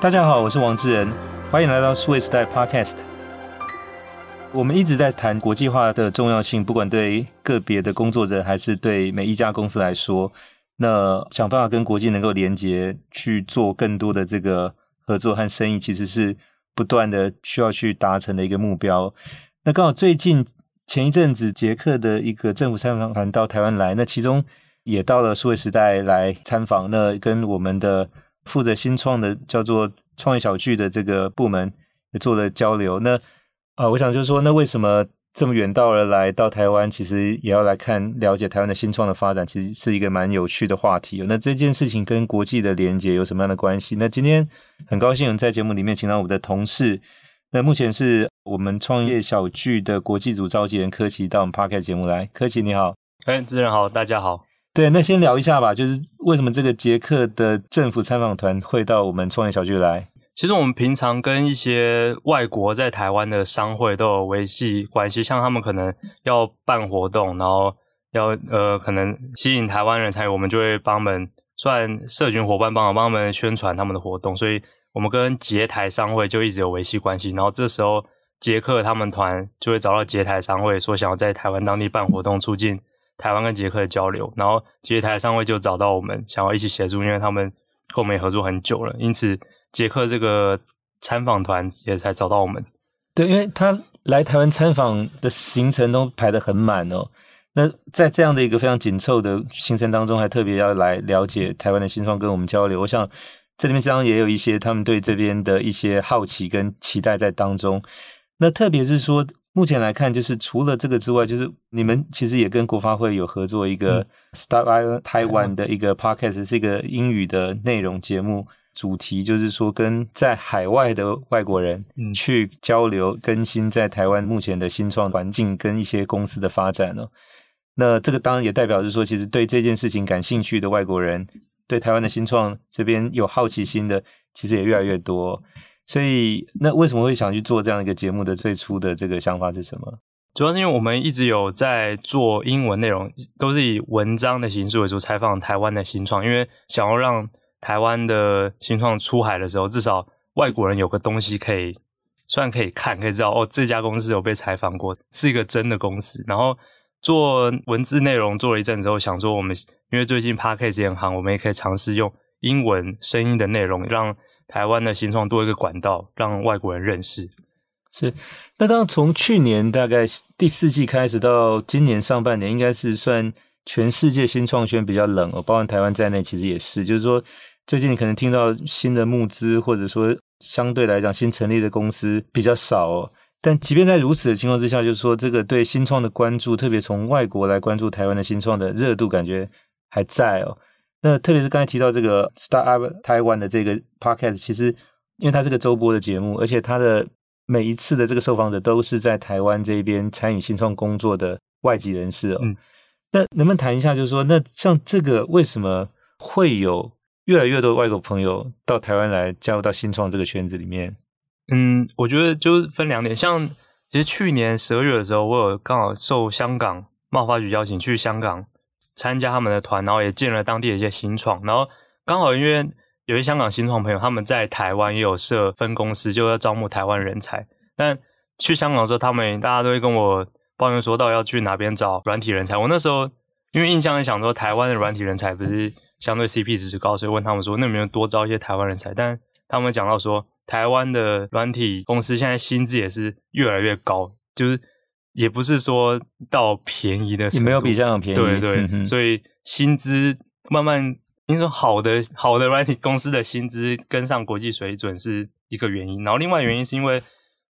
大家好，我是王志仁，欢迎来到数位时代 Podcast。我们一直在谈国际化的重要性，不管对个别的工作者，还是对每一家公司来说，那想办法跟国际能够连接，去做更多的这个合作和生意，其实是不断的需要去达成的一个目标。那刚好最近前一阵子，捷克的一个政府参访团到台湾来，那其中也到了数位时代来参访，那跟我们的。负责新创的叫做创业小聚的这个部门也做了交流。那啊、我想就是说，那为什么这么远道而来到台湾，其实也要来看了解台湾的新创的发展，其实是一个蛮有趣的话题。那这件事情跟国际的连接有什么样的关系？那今天很高兴在节目里面请到我们的同事，那目前是我们创业小聚的国际组召集人柯奇到我们 Podcast 节目来。柯奇你好，哎，主持人好，大家好。对，那先聊一下吧，就是为什么这个捷克的政府参访团会到我们创业小聚来？其实我们平常跟一些外国在台湾的商会都有维系关系，像他们可能要办活动，然后要呃可能吸引台湾人参与，我们就会帮他们算社群伙伴，帮我帮他们宣传他们的活动，所以我们跟捷台商会就一直有维系关系。然后这时候捷克他们团就会找到捷台商会，说想要在台湾当地办活动，促进。台湾跟捷克的交流，然后捷台商会就找到我们，想要一起协助，因为他们跟我们也合作很久了，因此捷克这个参访团也才找到我们。对，因为他来台湾参访的行程都排得很满哦。那在这样的一个非常紧凑的行程当中，还特别要来了解台湾的新创，跟我们交流。我想这里面当然也有一些他们对这边的一些好奇跟期待在当中。那特别是说。目前来看，就是除了这个之外，就是你们其实也跟国发会有合作一个 Start-up Taiwan 的一个 podcast，是一个英语的内容节目，主题就是说跟在海外的外国人去交流更新在台湾目前的新创环境跟一些公司的发展哦。那这个当然也代表是说，其实对这件事情感兴趣的外国人，对台湾的新创这边有好奇心的，其实也越来越多。所以，那为什么会想去做这样一个节目的最初的这个想法是什么？主要是因为我们一直有在做英文内容，都是以文章的形式为主，采访台湾的新创。因为想要让台湾的新创出海的时候，至少外国人有个东西可以，虽然可以看，可以知道哦，这家公司有被采访过，是一个真的公司。然后做文字内容做了一阵之后，想说我们因为最近 Podcast 也很行，我们也可以尝试用英文声音的内容让。台湾的新创多一个管道，让外国人认识。是，那当从去年大概第四季开始到今年上半年，应该是算全世界新创圈比较冷哦，包括台湾在内，其实也是。就是说，最近你可能听到新的募资，或者说相对来讲新成立的公司比较少哦。但即便在如此的情况之下，就是说这个对新创的关注，特别从外国来关注台湾的新创的热度，感觉还在哦。那特别是刚才提到这个 Start-up Taiwan 的这个 podcast，其实因为它是个周播的节目，而且它的每一次的这个受访者都是在台湾这边参与新创工作的外籍人士哦。嗯。那能不能谈一下，就是说，那像这个为什么会有越来越多的外国朋友到台湾来加入到新创这个圈子里面？嗯，我觉得就是分两点。像其实去年十二月的时候，我有刚好受香港贸发局邀请去香港。参加他们的团，然后也见了当地的一些新创，然后刚好因为有些香港新创朋友他们在台湾也有设分公司，就要招募台湾人才。但去香港的时候，他们大家都会跟我抱怨说，到要去哪边找软体人才。我那时候因为印象很想说，台湾的软体人才不是相对 CP 值是高，所以问他们说，那有没有多招一些台湾人才？但他们讲到说，台湾的软体公司现在薪资也是越来越高，就是。也不是说到便宜的，也没有比香港便宜。对对，嗯、所以薪资慢慢，你说好的好的软体公司的薪资跟上国际水准是一个原因，然后另外原因是因为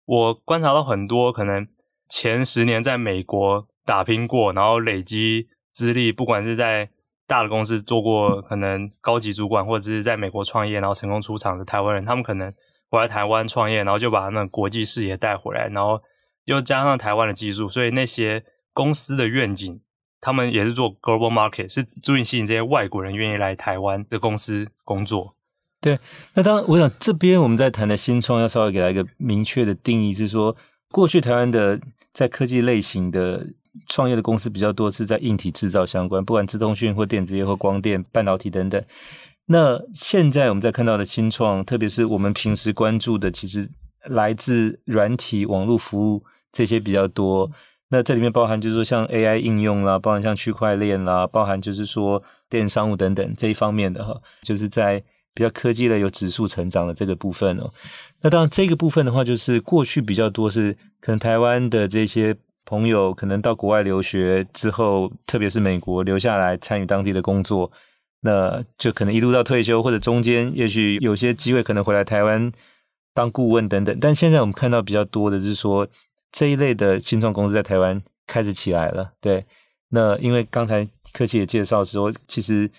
我观察到很多可能前十年在美国打拼过，然后累积资历，不管是在大的公司做过可能高级主管，或者是在美国创业然后成功出场的台湾人，他们可能回来台湾创业，然后就把他们国际视野带回来，然后。又加上台湾的技术，所以那些公司的愿景，他们也是做 global market，是注意吸引这些外国人愿意来台湾的公司工作。对，那当然，我想这边我们在谈的新创，要稍微给他一个明确的定义，是说过去台湾的在科技类型的创业的公司比较多，是在硬体制造相关，不管自通讯或电子业或光电、半导体等等。那现在我们在看到的新创，特别是我们平时关注的，其实来自软体、网络服务这些比较多。那这里面包含就是说像 AI 应用啦，包含像区块链啦，包含就是说电商务等等这一方面的哈，就是在比较科技类有指数成长的这个部分哦。那当然这个部分的话，就是过去比较多是可能台湾的这些朋友可能到国外留学之后，特别是美国留下来参与当地的工作。那就可能一路到退休，或者中间也许有些机会可能回来台湾当顾问等等。但现在我们看到比较多的是说，这一类的新创公司在台湾开始起来了。对，那因为刚才科技也介绍说，其实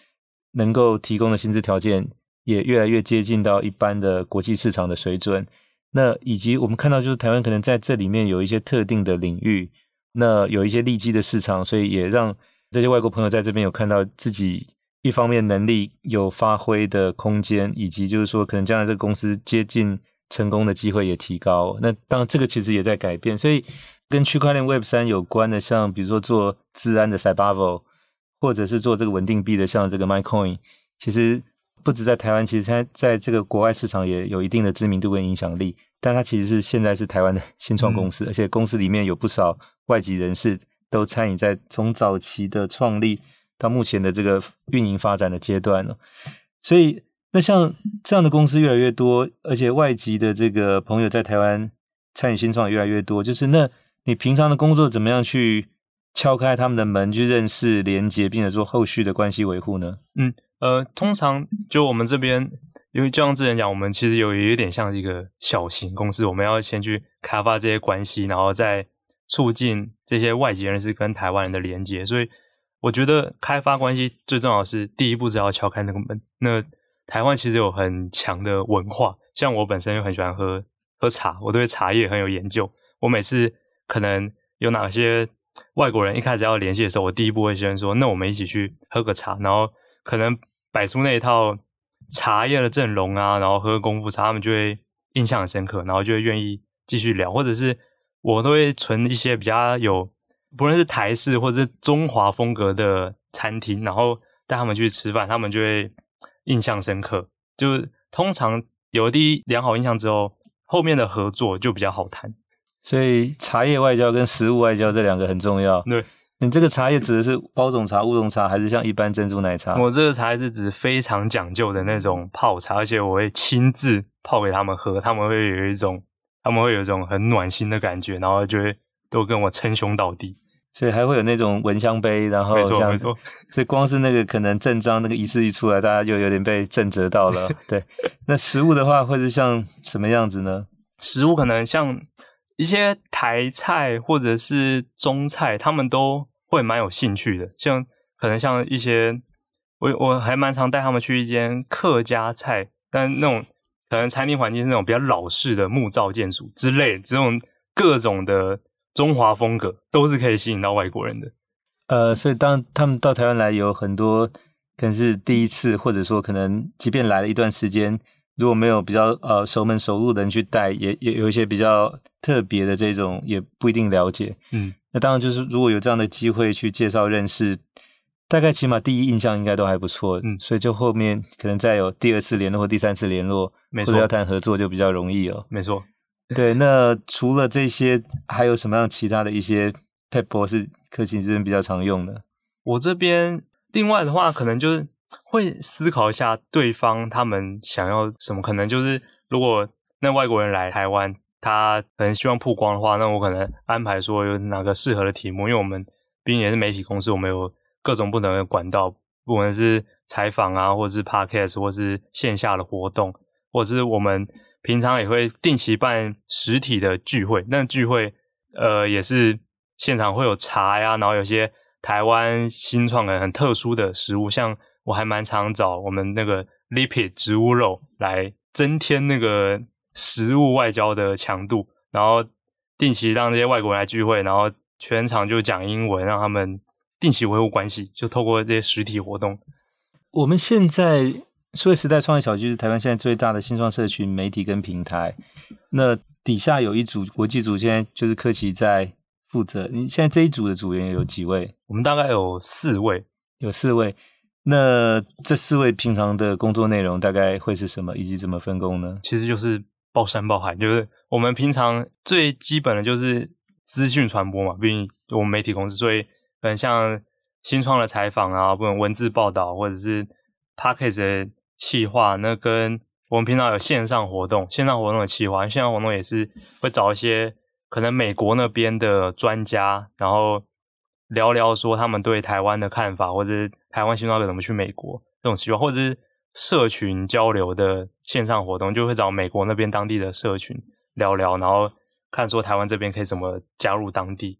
能够提供的薪资条件也越来越接近到一般的国际市场的水准。那以及我们看到就是台湾可能在这里面有一些特定的领域，那有一些利基的市场，所以也让这些外国朋友在这边有看到自己。一方面能力有发挥的空间，以及就是说可能将来这个公司接近成功的机会也提高。那当然这个其实也在改变，所以跟区块链 Web 三有关的，像比如说做治安的 Cybervo，或者是做这个稳定币的，像这个 MaiCoin，其实不止在台湾，其实它在这个国外市场也有一定的知名度跟影响力。但它其实是现在是台湾的新创公司，嗯，而且公司里面有不少外籍人士都参与在从早期的创立。到目前的这个运营发展的阶段了，所以那像这样的公司越来越多，而且外籍的这个朋友在台湾参与新创也越来越多，就是那你平常的工作怎么样去敲开他们的门，去认识、连接，并且做后续的关系维护呢？嗯，呃，通常就我们这边，因为就像之前讲，我们其实有有点像一个小型公司，我们要先去开发这些关系，然后再促进这些外籍人士跟台湾人的连接，所以。我觉得开发关系最重要是第一步，是要敲开那个门。那台湾其实有很强的文化，像我本身又很喜欢喝喝茶，我对茶叶很有研究。我每次可能有哪些外国人一开始要联系的时候，我第一步会先说：“那我们一起去喝个茶。”然后可能摆出那一套茶叶的阵容啊，然后喝功夫茶，他们就会印象很深刻，然后就会愿意继续聊，或者是我都会存一些比较有。不论是台式或者是中华风格的餐厅，然后带他们去吃饭，他们就会印象深刻。就通常有第一良好印象之后，后面的合作就比较好谈。所以茶叶外交跟食物外交这两个很重要。对，你这个茶叶指的是包种茶、乌龙茶，还是像一般珍珠奶茶？我这个茶叶是指非常讲究的那种泡茶，而且我会亲自泡给他们喝，他们会有一种他们会有一种很暖心的感觉，然后就会都跟我称兄道弟。所以还会有那种蚊香杯，然后像，所以光是那个可能正章那个仪式一出来，大家就有点被震折到了。对，那食物的话会是像什么样子呢？食物可能像一些台菜或者是中菜，他们都会蛮有兴趣的。像可能像一些，我我还蛮常带他们去一间客家菜，但那种可能餐厅环境是那种比较老式的木造建筑之类，这种各种的。中华风格都是可以吸引到外国人的，呃，所以当他们到台湾来，有很多可能是第一次，或者说可能即便来了一段时间，如果没有比较呃熟门熟路的人去带，也也有一些比较特别的这种，也不一定了解。嗯，那当然就是如果有这样的机会去介绍认识，大概起码第一印象应该都还不错。嗯，所以就后面可能再有第二次联络或第三次联络，没错，或者要谈合作就比较容易哦。没错。对，那除了这些，还有什么样其他的一些撇步是客气这边比较常用的？我这边另外的话，可能就是会思考一下对方他们想要什么。可能就是如果那外国人来台湾，他可能希望曝光的话，那我可能安排说有哪个适合的题目，因为我们毕竟也是媒体公司，我们有各种不同的管道，不管是采访啊，或者是 podcast，或是线下的活动，或者是我们。平常也会定期办实体的聚会，那聚会呃也是现场会有茶呀，然后有些台湾新创的很特殊的食物，像我还蛮常找我们那个 Lipid 植物肉来增添那个食物外交的强度，然后定期让这些外国人来聚会，然后全场就讲英文，让他们定期维护关系，就透过这些实体活动。我们现在。数位时代创业小聚是台湾现在最大的新创社群媒体跟平台。那底下有一组国际组，现在就是科奇在负责。你现在这一组的组员有几位？我们大概有四位，有四位。那这四位平常的工作内容大概会是什么，以及怎么分工呢？其实就是包山包海，就是我们平常最基本的就是资讯传播嘛，毕竟我们媒体公司，所以可能像新创的采访啊，不管文字报道或者是 Podcast 的企划，那跟我们平常有线上活动，线上活动的企划，线上活动也是会找一些可能美国那边的专家，然后。聊聊说他们对台湾的看法，或者台湾新创要怎么去美国这种情况，或者是社群交流的线上活动，就会找美国那边当地的社群聊聊，然后看说台湾这边可以怎么加入当地。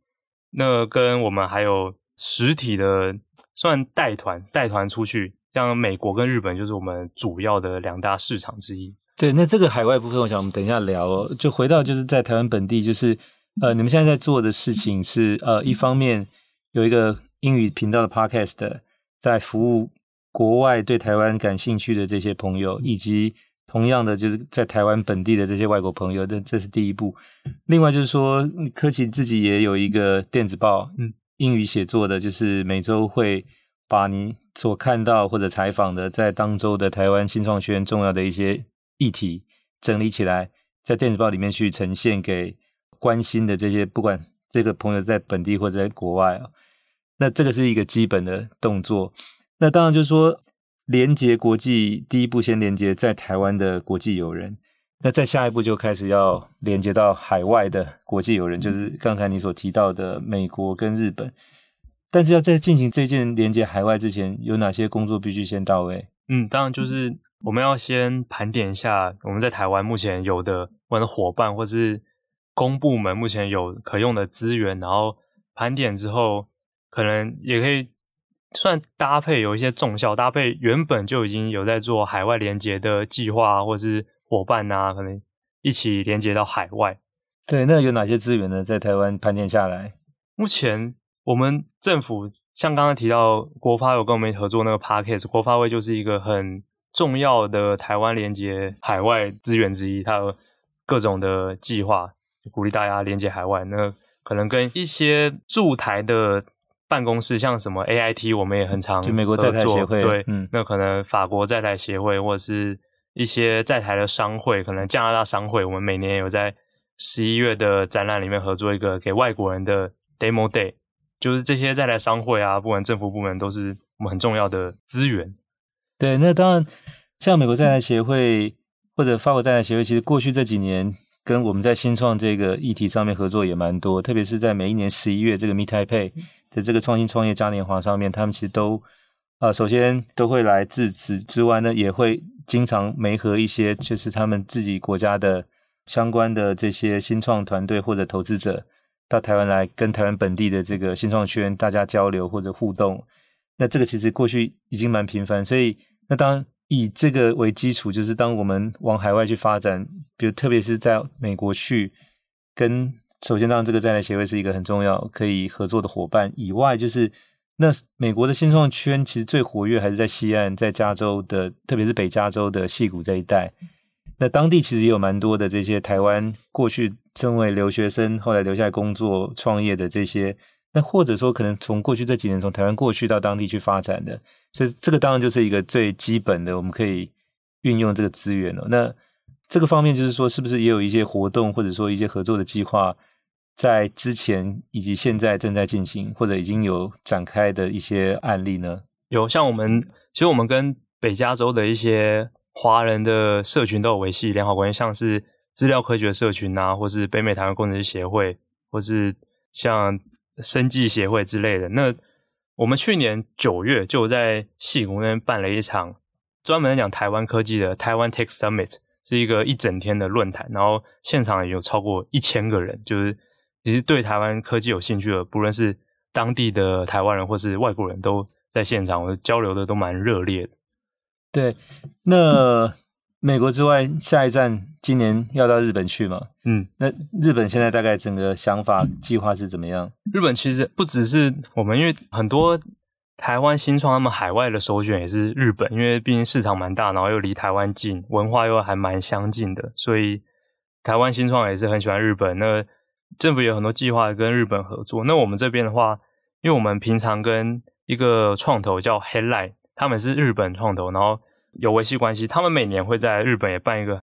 那跟我们还有实体的算带团带团出去，像美国跟日本就是我们主要的两大市场之一。对，那这个海外部分，我想我们等一下聊哦。就回到就是在台湾本地，就是呃，你们现在在做的事情是呃，一方面。有一个英语频道的 Podcast，在服务国外对台湾感兴趣的这些朋友，以及同样的就是在台湾本地的这些外国朋友，这这是第一步。另外就是说，科奇自己也有一个电子报，嗯，英语写作的，就是每周会把你所看到或者采访的在当周的台湾新创圈重要的一些议题整理起来，在电子报里面去呈现给关心的这些不管。这个朋友在本地或者在国外啊，那这个是一个基本的动作。那当然就是说，连接国际，第一步先连接在台湾的国际友人，那再下一步就开始要连接到海外的国际友人，就是刚才你所提到的美国跟日本。但是要在进行这件连接海外之前，有哪些工作必须先到位？嗯，当然就是我们要先盘点一下我们在台湾目前有的我们的伙伴或是。公部门目前有可用的资源，然后盘点之后，可能也可以算搭配有一些重效搭配，原本就已经有在做海外连接的计划，或是伙伴啊，可能一起连接到海外。对，那有哪些资源呢？在台湾盘点下来，目前我们政府像刚刚提到国发有跟我们合作那个 Podcast，国发会就是一个很重要的台湾连接海外资源之一，它有各种的计划。鼓励大家连接海外，那可能跟一些驻台的办公室，像什么 AIT，我们也很常就美国在台协会，对，嗯，那可能法国在台协会，或者是一些在台的商会，可能加拿大商会，我们每年有在十一月的展览里面合作一个给外国人的 Demo Day，就是这些在台商会啊，不管政府部门都是我们很重要的资源。对，那当然像美国在台协会或者法国在台协会，其实过去这几年。跟我们在新创这个议题上面合作也蛮多，特别是在每一年十一月这个 Meet Taipei 的这个创新创业嘉年华上面，他们其实都呃首先都会来自此之外呢，也会经常媒合一些就是他们自己国家的相关的这些新创团队或者投资者到台湾来跟台湾本地的这个新创圈大家交流或者互动。那这个其实过去已经蛮频繁，所以那当。以这个为基础，就是当我们往海外去发展，比如特别是在美国去跟，首先当然这个在台协会是一个很重要可以合作的伙伴以外，就是那美国的新创圈其实最活跃还是在西岸，在加州的，特别是北加州的矽谷这一带。那当地其实也有蛮多的这些台湾过去成为留学生，后来留下来工作创业的这些。那或者说，可能从过去这几年从台湾过去到当地去发展的，所以这个当然就是一个最基本的，我们可以运用这个资源了。那这个方面就是说，是不是也有一些活动或者说一些合作的计划，在之前以及现在正在进行，或者已经有展开的一些案例呢？有，像我们其实我们跟北加州的一些华人的社群都有维系良好关系，像是资料科学社群啊，或是北美台湾工程师协会，或是像。生技协会之类的，那我们去年九月就在戏谷那边办了一场专门讲台湾科技的台湾 Tech Summit，是一个一整天的论坛，然后现场也有超过一千个人，就是其实对台湾科技有兴趣的，不论是当地的台湾人或是外国人都在现场，我交流的都蛮热烈的。对，那。美国之外，下一站今年要到日本去嘛？嗯，那日本现在大概整个想法计划是怎么样？日本其实不只是我们，因为很多台湾新创，他们海外的首选也是日本，因为毕竟市场蛮大，然后又离台湾近，文化又还蛮相近的，所以台湾新创也是很喜欢日本。那政府有很多计划跟日本合作。那我们这边的话，因为我们平常跟一个创投叫 Headline。他们是日本创投，然后有维系关系。他们每年会在日本也办一个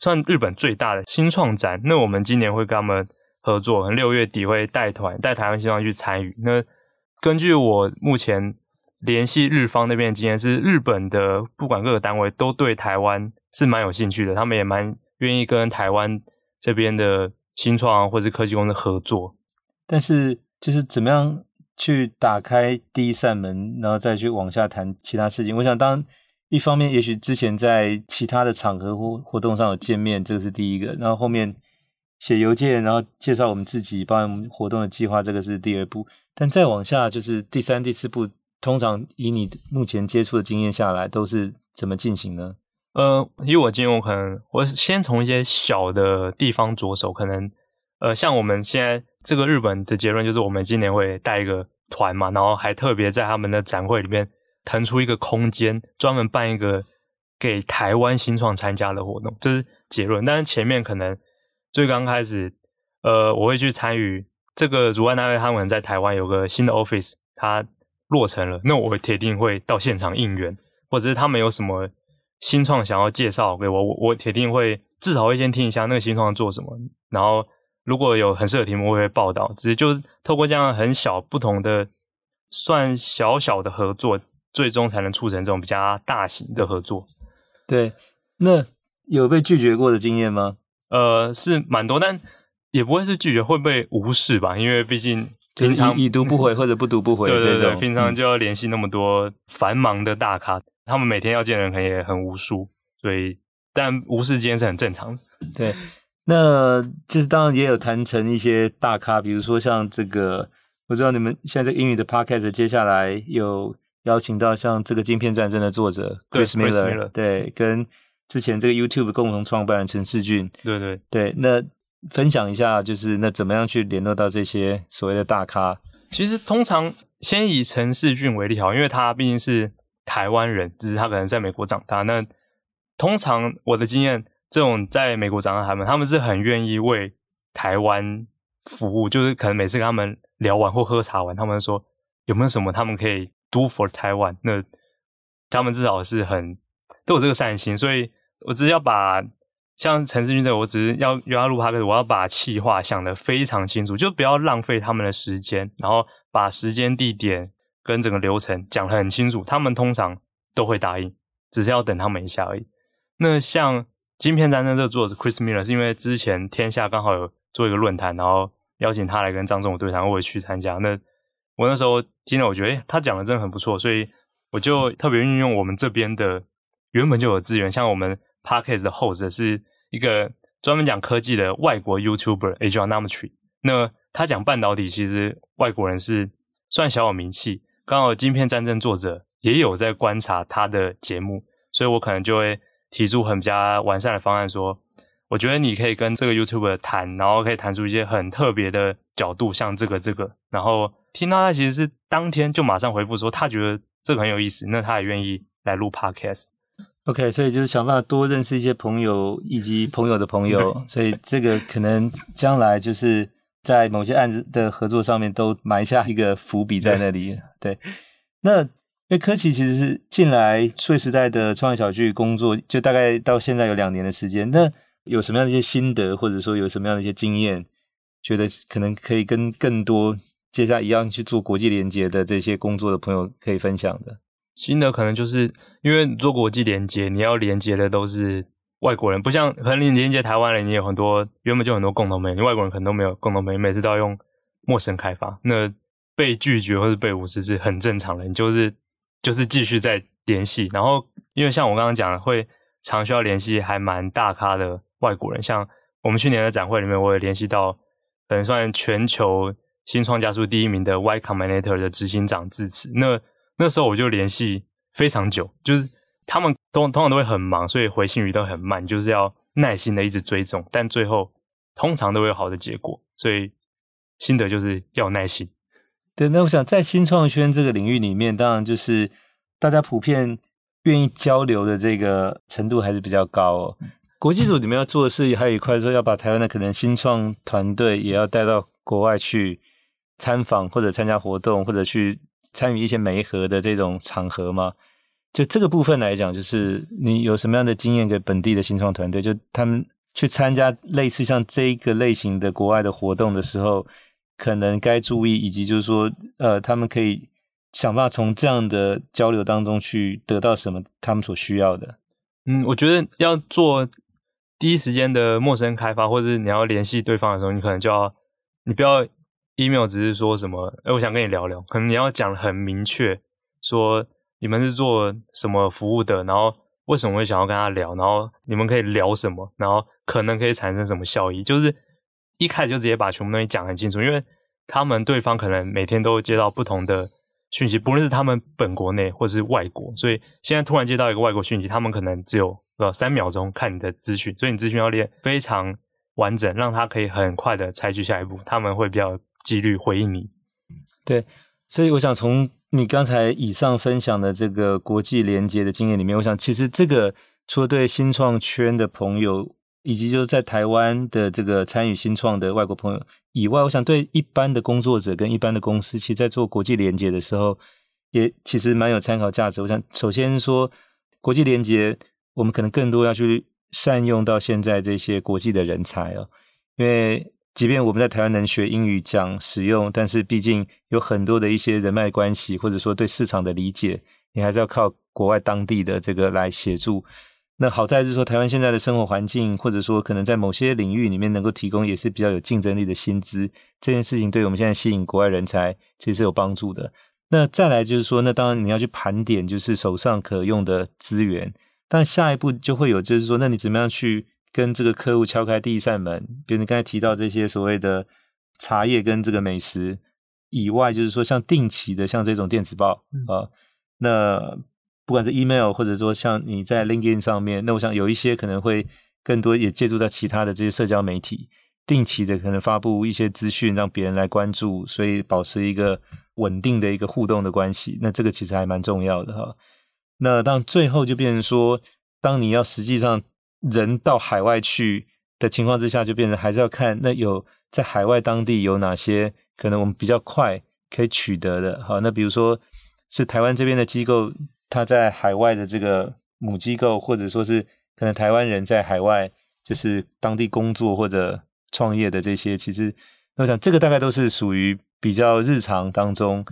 算日本最大的新创展。那我们今年会跟他们合作，可能六月底会带团带台湾新创去参与。那根据我目前联系日方那边的经验，是日本的不管各个单位都对台湾是蛮有兴趣的，他们也蛮愿意跟台湾这边的新创或者科技公司合作。但是就是怎么样？去打开第一扇门，然后再去往下谈其他事情。我想，当一方面，也许之前在其他的场合或活动上有见面，这个是第一个。然后后面写邮件，然后介绍我们自己，帮我们活动的计划，这个是第二步。但再往下，就是第三、第四步。通常以你目前接触的经验下来，都是怎么进行呢？呃，以我经验，我可能我先从一些小的地方着手，可能。呃，像我们现在这个日本的结论就是，我们今年会带一个团嘛，然后还特别在他们的展会里面腾出一个空间，专门办一个给台湾新创参加的活动，这是结论。但是前面可能最刚开始，呃，我会去参与这个主办单位，他们在台湾有个新的 office，它落成了，那我铁定会到现场应援，或者是他们有什么新创想要介绍给我，我我铁定会至少会先听一下那个新创做什么，然后。如果有很适合题目，我会报道。只是就是透过这样很小不同的，算小小的合作，最终才能促成这种比较大型的合作。对，那有被拒绝过的经验吗？呃，是蛮多，但也不会是拒绝，会被无视吧？因为毕竟平常已读不回或者不读不回，对对对，平常就要联系那么多繁忙的大咖，嗯、他们每天要见的人可能也很无数，所以但无视间是很正常的。对。那就是当然也有谈成一些大咖，比如说像这个，我知道你们现在这个英语的 podcast 接下来有邀请到像这个《晶片战争》的作者 Chris Miller，对，跟之前这个 YouTube 共同创办人陈世俊，对对对，那分享一下，就是那怎么样去联络到这些所谓的大咖？其实通常先以陈世俊为例好，因为他毕竟是台湾人，只是他可能在美国长大。那通常我的经验。这种在美国长大的他们，他们是很愿意为台湾服务。就是可能每次跟他们聊完或喝茶完，他们说有没有什么他们可以 do for 台湾那他们至少是很都有这个善心。所以我只是要把像陈士骏这个，我只是要约他录 podcast，我要把企划想得非常清楚，就不要浪费他们的时间，然后把时间、地点跟整个流程讲得很清楚。他们通常都会答应，只是要等他们一下而已。那像。晶片战争这个作者 Chris Miller 是因为之前天下刚好有做一个论坛，然后邀请他来跟张忠谋对谈，我也去参加。那我那时候听了，我觉得诶他讲的真的很不错，所以我就特别运用我们这边的原本就有资源，像我们 Podcast 的 host 是一个专门讲科技的外国 YouTuber Agile-onometry。那他讲半导体，其实外国人是算小有名气，刚好晶片战争作者也有在观察他的节目，所以我可能就会。提出很比较完善的方案，说，我觉得你可以跟这个 YouTuber 谈，然后可以谈出一些很特别的角度，像这个这个，然后听到他其实是当天就马上回复说，他觉得这个很有意思，那他也愿意来录 Podcast。OK，所以就是想办法多认识一些朋友以及朋友的朋友，所以这个可能将来就是在某些案子的合作上面都埋下一个伏笔在那里。对，对，那。因为柯奇其实是进来数位时代的创业小聚工作，就大概到现在有两年的时间。那有什么样的一些心得，或者说有什么样的一些经验，觉得可能可以跟更多接下来一样去做国际连接的这些工作的朋友可以分享的？心得可能就是因为做国际连接，你要连接的都是外国人，不像可能你连接台湾人，你有很多原本就很多共同朋友，你外国人可能都没有共同朋友，每次都要用陌生开发，那被拒绝或是被无视是很正常的，你就是。就是继续在联系，然后因为像我刚刚讲的，会常需要联系还蛮大咖的外国人，像我们去年的展会里面，我也联系到可能算全球新创加速第一名的 Y Combinator 的执行长致辞。那那时候我就联系非常久，就是他们通通常都会很忙，所以回信语都很慢，就是要耐心的一直追踪，但最后通常都会有好的结果。所以心得就是要耐心。对，那我想在新创圈这个领域里面，当然就是大家普遍愿意交流的这个程度还是比较高哦。国际组你们要做的事，还有一块说要把台湾的可能新创团队也要带到国外去参访或者参加活动，或者去参与一些媒合的这种场合吗？就这个部分来讲，就是你有什么样的经验给本地的新创团队？就他们去参加类似像这个类型的国外的活动的时候，可能该注意，以及就是说，呃，他们可以想办法从这样的交流当中去得到什么他们所需要的。嗯，我觉得要做第一时间的陌生开发，或者是你要联系对方的时候，你可能就要，你不要 email 只是说什么，哎，我想跟你聊聊，可能你要讲很明确说。你们是做什么服务的？然后为什么会想要跟他聊？然后你们可以聊什么？然后可能可以产生什么效益？就是一开始就直接把全部东西讲很清楚，因为他们对方可能每天都接到不同的讯息，不论是他们本国内或是外国，所以现在突然接到一个外国讯息，他们可能只有呃三秒钟看你的资讯，所以你资讯要列非常完整，让他可以很快的采取下一步，他们会比较有几率回应你。对，所以我想从。你刚才以上分享的这个国际连接的经验里面，我想其实这个除了对新创圈的朋友，以及就是在台湾的这个参与新创的外国朋友以外，我想对一般的工作者跟一般的公司，其实在做国际连接的时候，也其实蛮有参考价值。我想首先说国际连接，我们可能更多要去善用到现在这些国际的人才哦，因为。即便我们在台湾能学英语讲使用，但是毕竟有很多的一些人脉关系，或者说对市场的理解，你还是要靠国外当地的这个来协助。那好在是说，台湾现在的生活环境，或者说可能在某些领域里面能够提供也是比较有竞争力的薪资，这件事情对我们现在吸引国外人才其实是有帮助的。那再来就是说，那当然你要去盘点，就是手上可用的资源，但下一步就会有，就是说，那你怎么样去？跟这个客户敲开第一扇门，比如你刚才提到这些所谓的茶叶跟这个美食以外，就是说像定期的像这种电子报啊、嗯呃，那不管是 email 或者说像你在 LinkedIn 上面，那我想有一些可能会更多也借助到其他的这些社交媒体，定期的可能发布一些资讯，让别人来关注，所以保持一个稳定的一个互动的关系，那这个其实还蛮重要的哈。那当最后就变成说，当你要实际上。人到海外去的情况之下，就变成还是要看那有在海外当地有哪些可能我们比较快可以取得的。好，那比如说是台湾这边的机构，他在海外的这个母机构，或者说是可能台湾人在海外就是当地工作或者创业的这些，其实那我想这个大概都是属于比较日常当中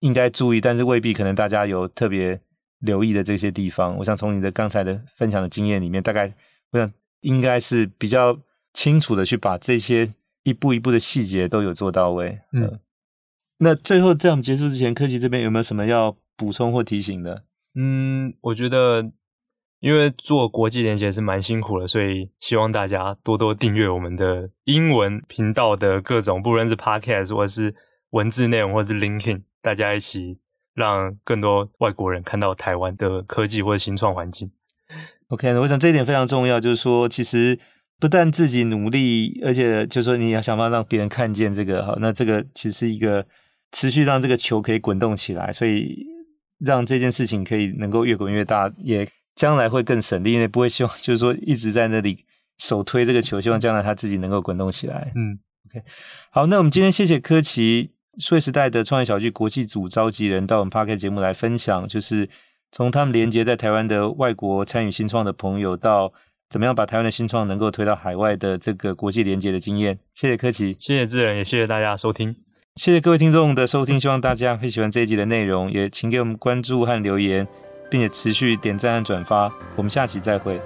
应该注意，但是未必可能大家有特别。留意的这些地方，我想从你的刚才的分享的经验里面，大概我想应该是比较清楚的去把这些一步一步的细节都有做到位。嗯，呃、那最后在我们结束之前，科技这边有没有什么要补充或提醒的？嗯，我觉得因为做国际连接是蛮辛苦的，所以希望大家多多订阅我们的英文频道的各种，不论是 Podcast 或是文字内容，或是 Linkin 大家一起。让更多外国人看到台湾的科技或者新创环境。OK，我想这一点非常重要，就是说，其实不但自己努力，而且就是说你要想办法让别人看见这个哈，那这个其实是一个持续让这个球可以滚动起来，所以让这件事情可以能够越滚越大，也将来会更省力，因为不会希望就是说一直在那里手推这个球，希望将来他自己能够滚动起来。嗯，OK，好，那我们今天谢谢科奇。数位时代的创业小聚国际组召集人到我们 Podcast 节目来分享，就是从他们连接在台湾的外国参与新创的朋友，到怎么样把台湾的新创能够推到海外的这个国际连接的经验。谢谢柯奇，谢谢志仁，也谢谢大家收听，谢谢各位听众的收听，希望大家会喜欢这一集的内容，也请给我们关注和留言，并且持续点赞和转发。我们下期再会。